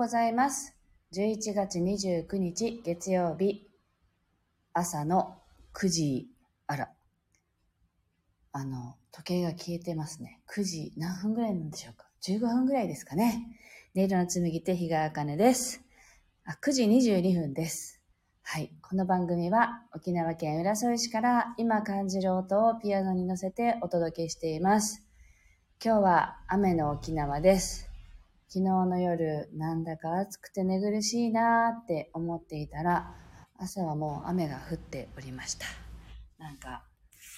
ございます。11月29日月曜日、朝の9時、あら、あの、時計が消えてますね。9時何分ぐらいなんでしょうか ?15 分ぐらいですかね。音色の紡ぎ手、日川茜です。あ、9時22分です。はい。この番組は沖縄県浦添市から今感じる音をピアノに乗せてお届けしています。今日は雨の沖縄です。昨日の夜、なんだか暑くて寝苦しいなーって思っていたら、朝はもう雨が降っておりました。なんか、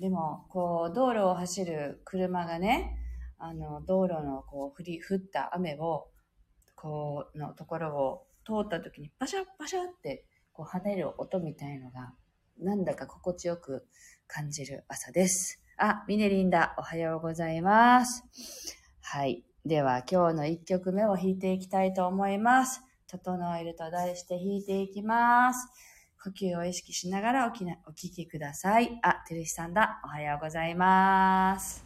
でも、こう、道路を走る車がね、あの、道路のこう、降り、降った雨を、こう、のところを通った時に、パシャッパシャッって、こう、跳ねる音みたいのが、なんだか心地よく感じる朝です。あ、ミネリンだ。おはようございます。はい。では、今日の1曲目を弾いていきたいと思います。整えると題して弾いていきます。呼吸を意識しながらおきなお聞きください。あ、てるしさんだ。おはようございます。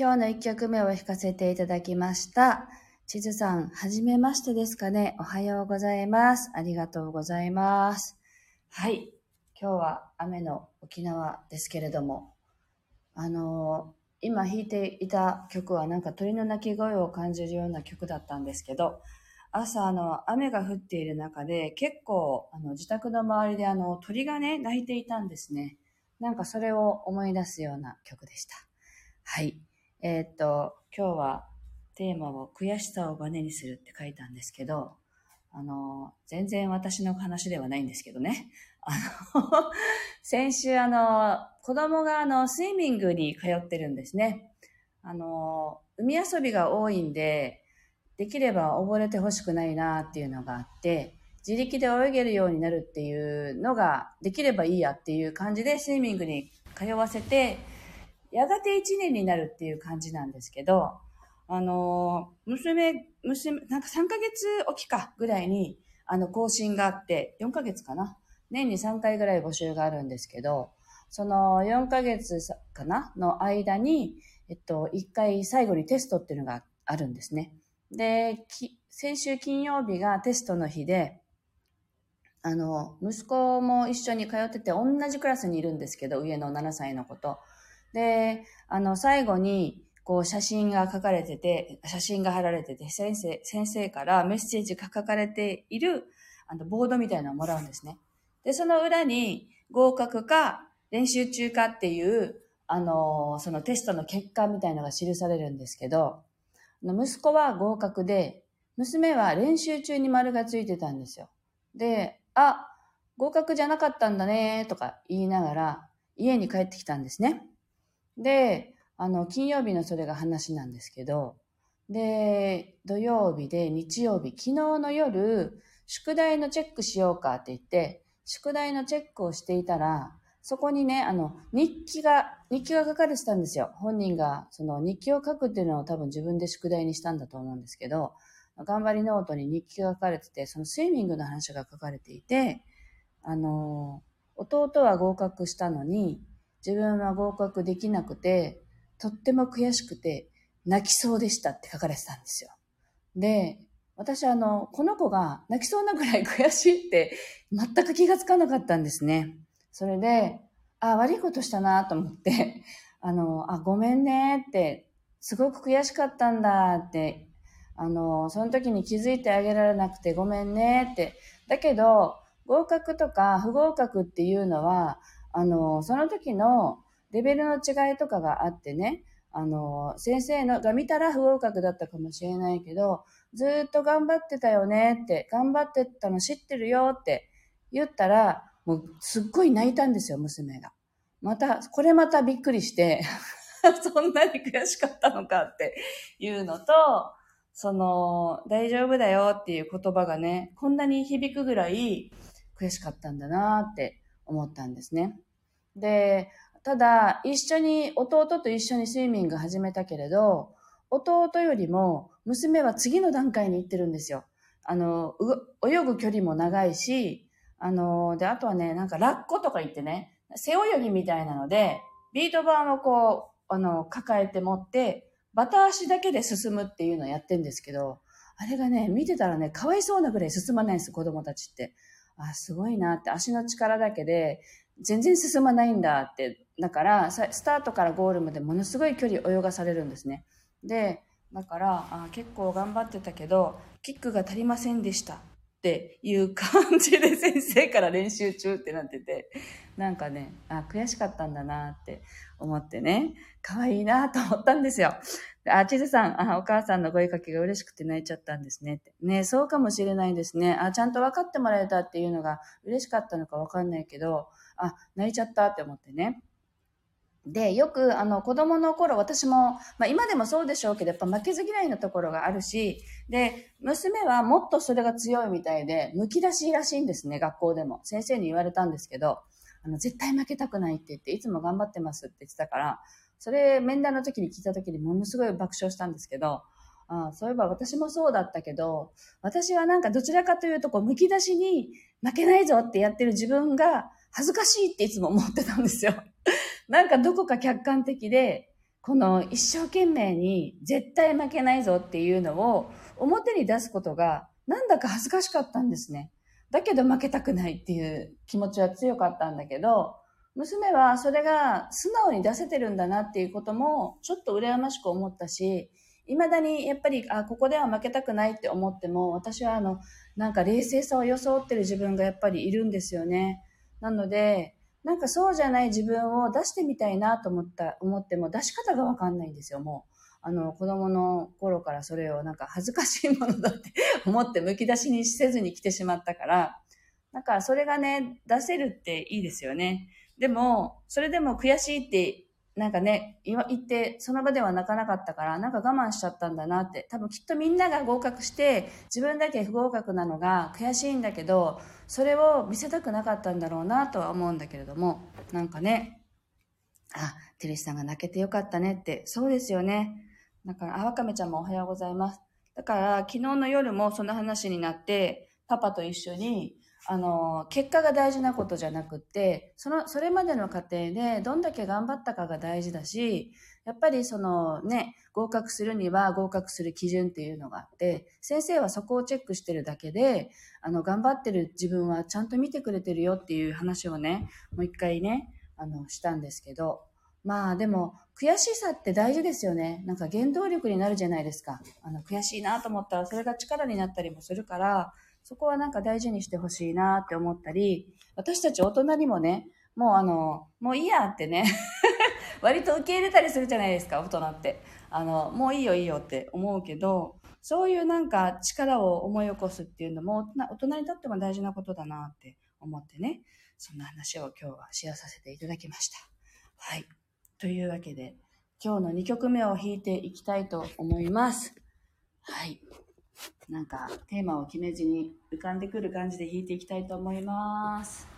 今日の一曲目を弾かせていただきました。地図さん、はじめましてですかね。おはようございます。ありがとうございます。はい。今日は雨の沖縄ですけれども、あのー、今弾いていた曲はなんか鳥の鳴き声を感じるような曲だったんですけど、朝あの雨が降っている中で結構あの自宅の周りであの鳥がね鳴いていたんですね。なんかそれを思い出すような曲でした。はい。えー、っと、今日はテーマを悔しさをバネにするって書いたんですけど、あの、全然私の話ではないんですけどね。あの、先週あの、子供があの、スイミングに通ってるんですね。あの、海遊びが多いんで、できれば溺れてほしくないなっていうのがあって、自力で泳げるようになるっていうのができればいいやっていう感じでスイミングに通わせて、やがて1年になるっていう感じなんですけど、あの、娘、娘、なんか3ヶ月おきかぐらいに、あの、更新があって、4ヶ月かな年に3回ぐらい募集があるんですけど、その4ヶ月かなの間に、えっと、1回最後にテストっていうのがあるんですね。で、先週金曜日がテストの日で、あの、息子も一緒に通ってて、同じクラスにいるんですけど、上の7歳の子と。で、あの、最後に、こう、写真が書かれてて、写真が貼られてて、先生、先生からメッセージが書かれている、あの、ボードみたいなのをもらうんですね。で、その裏に、合格か、練習中かっていう、あの、そのテストの結果みたいのが記されるんですけど、息子は合格で、娘は練習中に丸がついてたんですよ。で、あ、合格じゃなかったんだね、とか言いながら、家に帰ってきたんですね。で、あの、金曜日のそれが話なんですけど、で、土曜日で日曜日、昨日の夜、宿題のチェックしようかって言って、宿題のチェックをしていたら、そこにね、あの、日記が、日記が書かれてたんですよ。本人が、その日記を書くっていうのを多分自分で宿題にしたんだと思うんですけど、頑張りノートに日記が書かれてて、そのスイミングの話が書かれていて、あの、弟は合格したのに、自分は合格できなくて、とっても悔しくて、泣きそうでしたって書かれてたんですよ。で、私あの、この子が泣きそうなぐらい悔しいって全く気がつかなかったんですね。それで、あ、悪いことしたなと思って、あの、あ、ごめんねって、すごく悔しかったんだって、あの、その時に気づいてあげられなくてごめんねって。だけど、合格とか不合格っていうのは、あの、その時のレベルの違いとかがあってね、あの、先生のが見たら不合格だったかもしれないけど、ずっと頑張ってたよねって、頑張ってたの知ってるよって言ったら、もうすっごい泣いたんですよ、娘が。また、これまたびっくりして そんなに悔しかったのかっていうのと、その、大丈夫だよっていう言葉がね、こんなに響くぐらい悔しかったんだなって思ったんですね。で、ただ、一緒に、弟と一緒にスイミング始めたけれど、弟よりも娘は次の段階に行ってるんですよ。あの、泳ぐ距離も長いし、あの、で、あとはね、なんかラッコとか言ってね、背泳ぎみたいなので、ビート板をこう、あの、抱えて持って、バタ足だけで進むっていうのをやってんですけど、あれがね、見てたらね、かわいそうなぐらい進まないんです、子供たちって。あ、すごいなって、足の力だけで、全然進まないんだって。だから、スタートからゴールまでものすごい距離泳がされるんですね。で、だからあ結構頑張ってたけど、キックが足りませんでしたっていう感じで先生から練習中ってなってて、なんかね、あ悔しかったんだなって思ってね、可愛いなと思ったんですよ。あ、ちずさんあ、お母さんの声かけが嬉しくて泣いちゃったんですねって。ね、そうかもしれないですね。あ、ちゃんと分かってもらえたっていうのが嬉しかったのか分かんないけど、あ、泣いちゃったって思ってね。で、よく、あの、子供の頃、私も、まあ今でもそうでしょうけど、やっぱ負けず嫌いなところがあるし、で、娘はもっとそれが強いみたいで、むき出しらしいんですね、学校でも。先生に言われたんですけど、あの、絶対負けたくないって言って、いつも頑張ってますって言ってたから、それ、面談の時に聞いた時にものすごい爆笑したんですけど、あそういえば私もそうだったけど、私はなんかどちらかというと、こう、むき出しに負けないぞってやってる自分が恥ずかしいっていつも思ってたんですよ。なんかどこか客観的で、この一生懸命に絶対負けないぞっていうのを表に出すことがなんだか恥ずかしかったんですね。だけど負けたくないっていう気持ちは強かったんだけど、娘はそれが素直に出せてるんだなっていうこともちょっと羨ましく思ったし、未だにやっぱり、あ、ここでは負けたくないって思っても、私はあの、なんか冷静さを装ってる自分がやっぱりいるんですよね。なので、なんかそうじゃない自分を出してみたいなと思った、思っても出し方がわかんないんですよ、もう。あの、子供の頃からそれをなんか恥ずかしいものだって 思ってむき出しにせずに来てしまったから、なんかそれがね、出せるっていいですよね。でも、それでも悔しいってなんかね、言って、その場では泣かなかったから、なんか我慢しちゃったんだなって。多分きっとみんなが合格して、自分だけ不合格なのが悔しいんだけど、それを見せたくなかったんだろうなとは思うんだけれども、なんかね、あ、テレシさんが泣けてよかったねって、そうですよね。だから、あわかめちゃんもおはようございます。だから、昨日の夜もその話になって、パパと一緒に、あの、結果が大事なことじゃなくて、その、それまでの過程でどんだけ頑張ったかが大事だし、やっぱりそのね、合格するには合格する基準っていうのがあって、先生はそこをチェックしてるだけで、あの、頑張ってる自分はちゃんと見てくれてるよっていう話をね、もう一回ね、あの、したんですけど、まあでも、悔しさって大事ですよね。なんか原動力になるじゃないですか。あの、悔しいなと思ったらそれが力になったりもするから、そこはなんか大事にしてほしいなって思ったり、私たち大人にもね、もうあの、もういいやってね 割と受け入れたりするじゃないですか、大人って。あの、もういいよいいよって思うけど、そういうなんか力を思い起こすっていうのも大人にとっても大事なことだなって思ってね、そんな話を今日はシェアさせていただきました。はい。というわけで、今日の2曲目を弾いていきたいと思います。はい。なんかテーマを決めずに浮かんでくる感じで弾いていきたいと思います。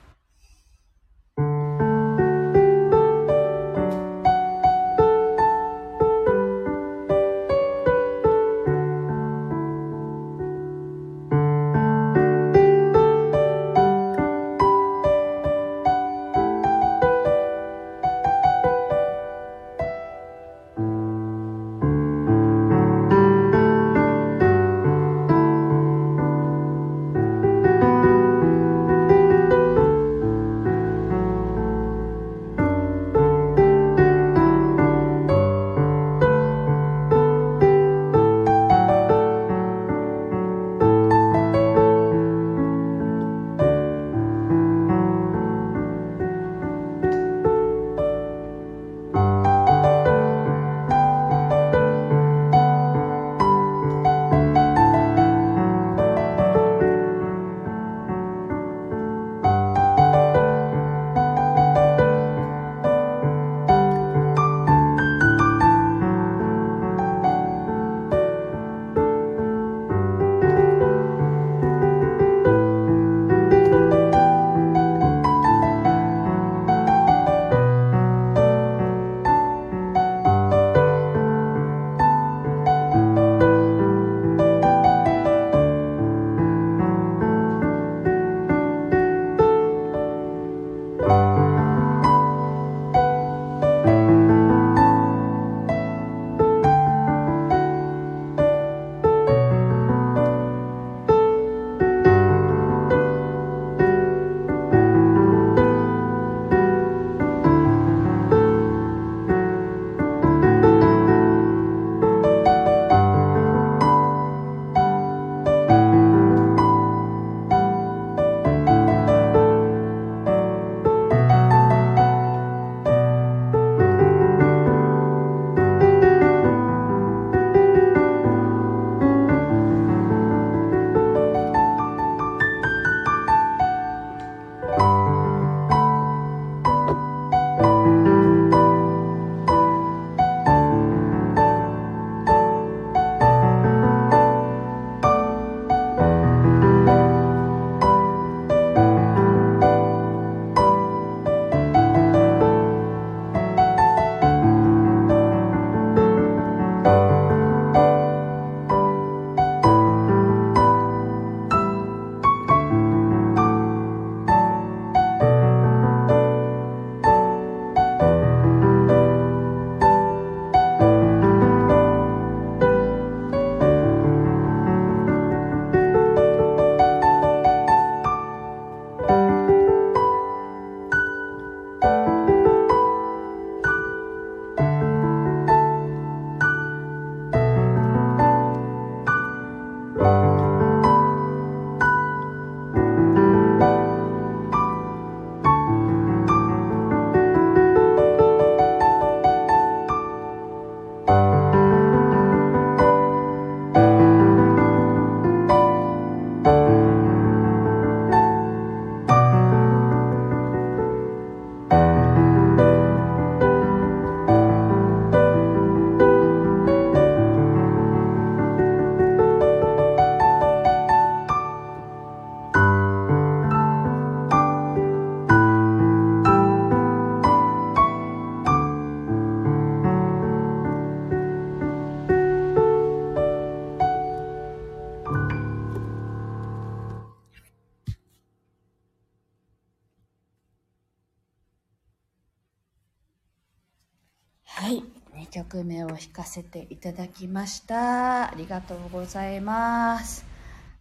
曲目を弾かせていただきました。ありがとうございます。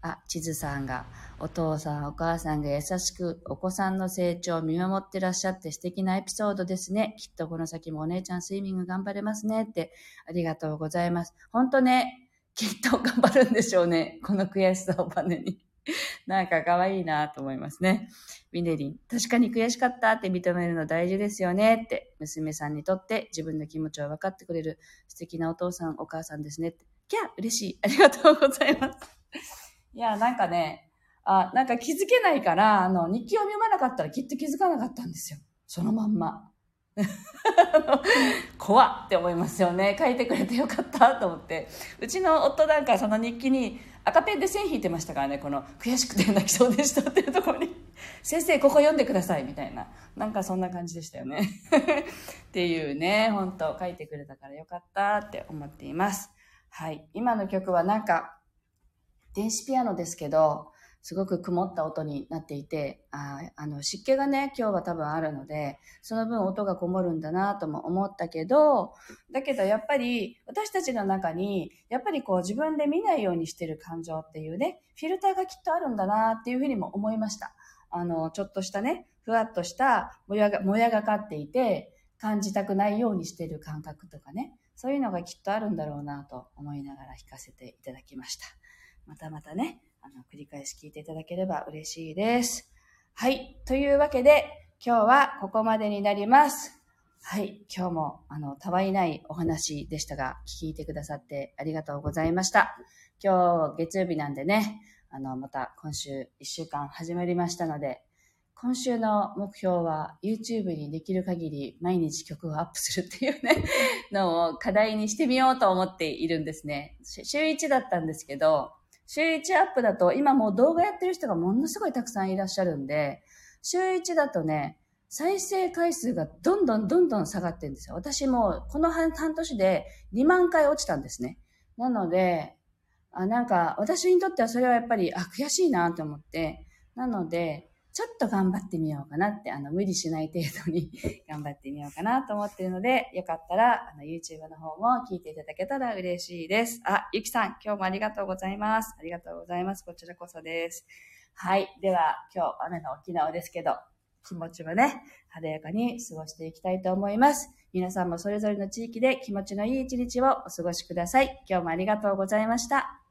あ、地図さんが、お父さん、お母さんが優しく、お子さんの成長を見守ってらっしゃって素敵なエピソードですね。きっとこの先もお姉ちゃんスイミング頑張れますねって、ありがとうございます。本当ね、きっと頑張るんでしょうね。この悔しさをバネに。なんか可愛いなと思いますね。ミネリン、確かに悔しかったって認めるの大事ですよねって、娘さんにとって自分の気持ちを分かってくれる素敵なお父さん、お母さんですねって。キャ嬉しい。ありがとうございます。いや、なんかね、あ、なんか気づけないから、あの、日記を読まなかったらきっと気づかなかったんですよ。そのまんま。怖って思いますよね。書いてくれてよかったと思って。うちの夫なんかその日記に赤ペンで線引いてましたからね、この悔しくて泣きそうでしたっていうところに、先生ここ読んでくださいみたいな。なんかそんな感じでしたよね。っていうね、本当書いてくれたからよかったって思っています。はい。今の曲はなんか、電子ピアノですけど、すごく曇った音になっていて、ああの湿気がね、今日は多分あるので、その分音がこもるんだなとも思ったけど、だけどやっぱり私たちの中に、やっぱりこう自分で見ないようにしてる感情っていうね、フィルターがきっとあるんだなっていうふうにも思いました。あの、ちょっとしたね、ふわっとしたもやが、もやがかっていて、感じたくないようにしてる感覚とかね、そういうのがきっとあるんだろうなと思いながら弾かせていただきました。またまたね、あの、繰り返し聞いていただければ嬉しいです。はい。というわけで、今日はここまでになります。はい。今日も、あの、たわいないお話でしたが、聞いてくださってありがとうございました。今日、月曜日なんでね、あの、また今週1週間始まりましたので、今週の目標は YouTube にできる限り毎日曲をアップするっていうね、のを課題にしてみようと思っているんですね。週1だったんですけど、週1アップだと今もう動画やってる人がものすごいたくさんいらっしゃるんで、週1だとね、再生回数がどんどんどんどん下がってるんですよ。私もこの半年で2万回落ちたんですね。なので、あなんか私にとってはそれはやっぱり、あ、悔しいなと思って、なので、ちょっと頑張ってみようかなって、あの、無理しない程度に 頑張ってみようかなと思っているので、よかったら、あの、YouTube の方も聞いていただけたら嬉しいです。あ、ゆきさん、今日もありがとうございます。ありがとうございます。こちらこそです。はい。では、今日雨の沖縄ですけど、気持ちはね、晴れやかに過ごしていきたいと思います。皆さんもそれぞれの地域で気持ちのいい一日をお過ごしください。今日もありがとうございました。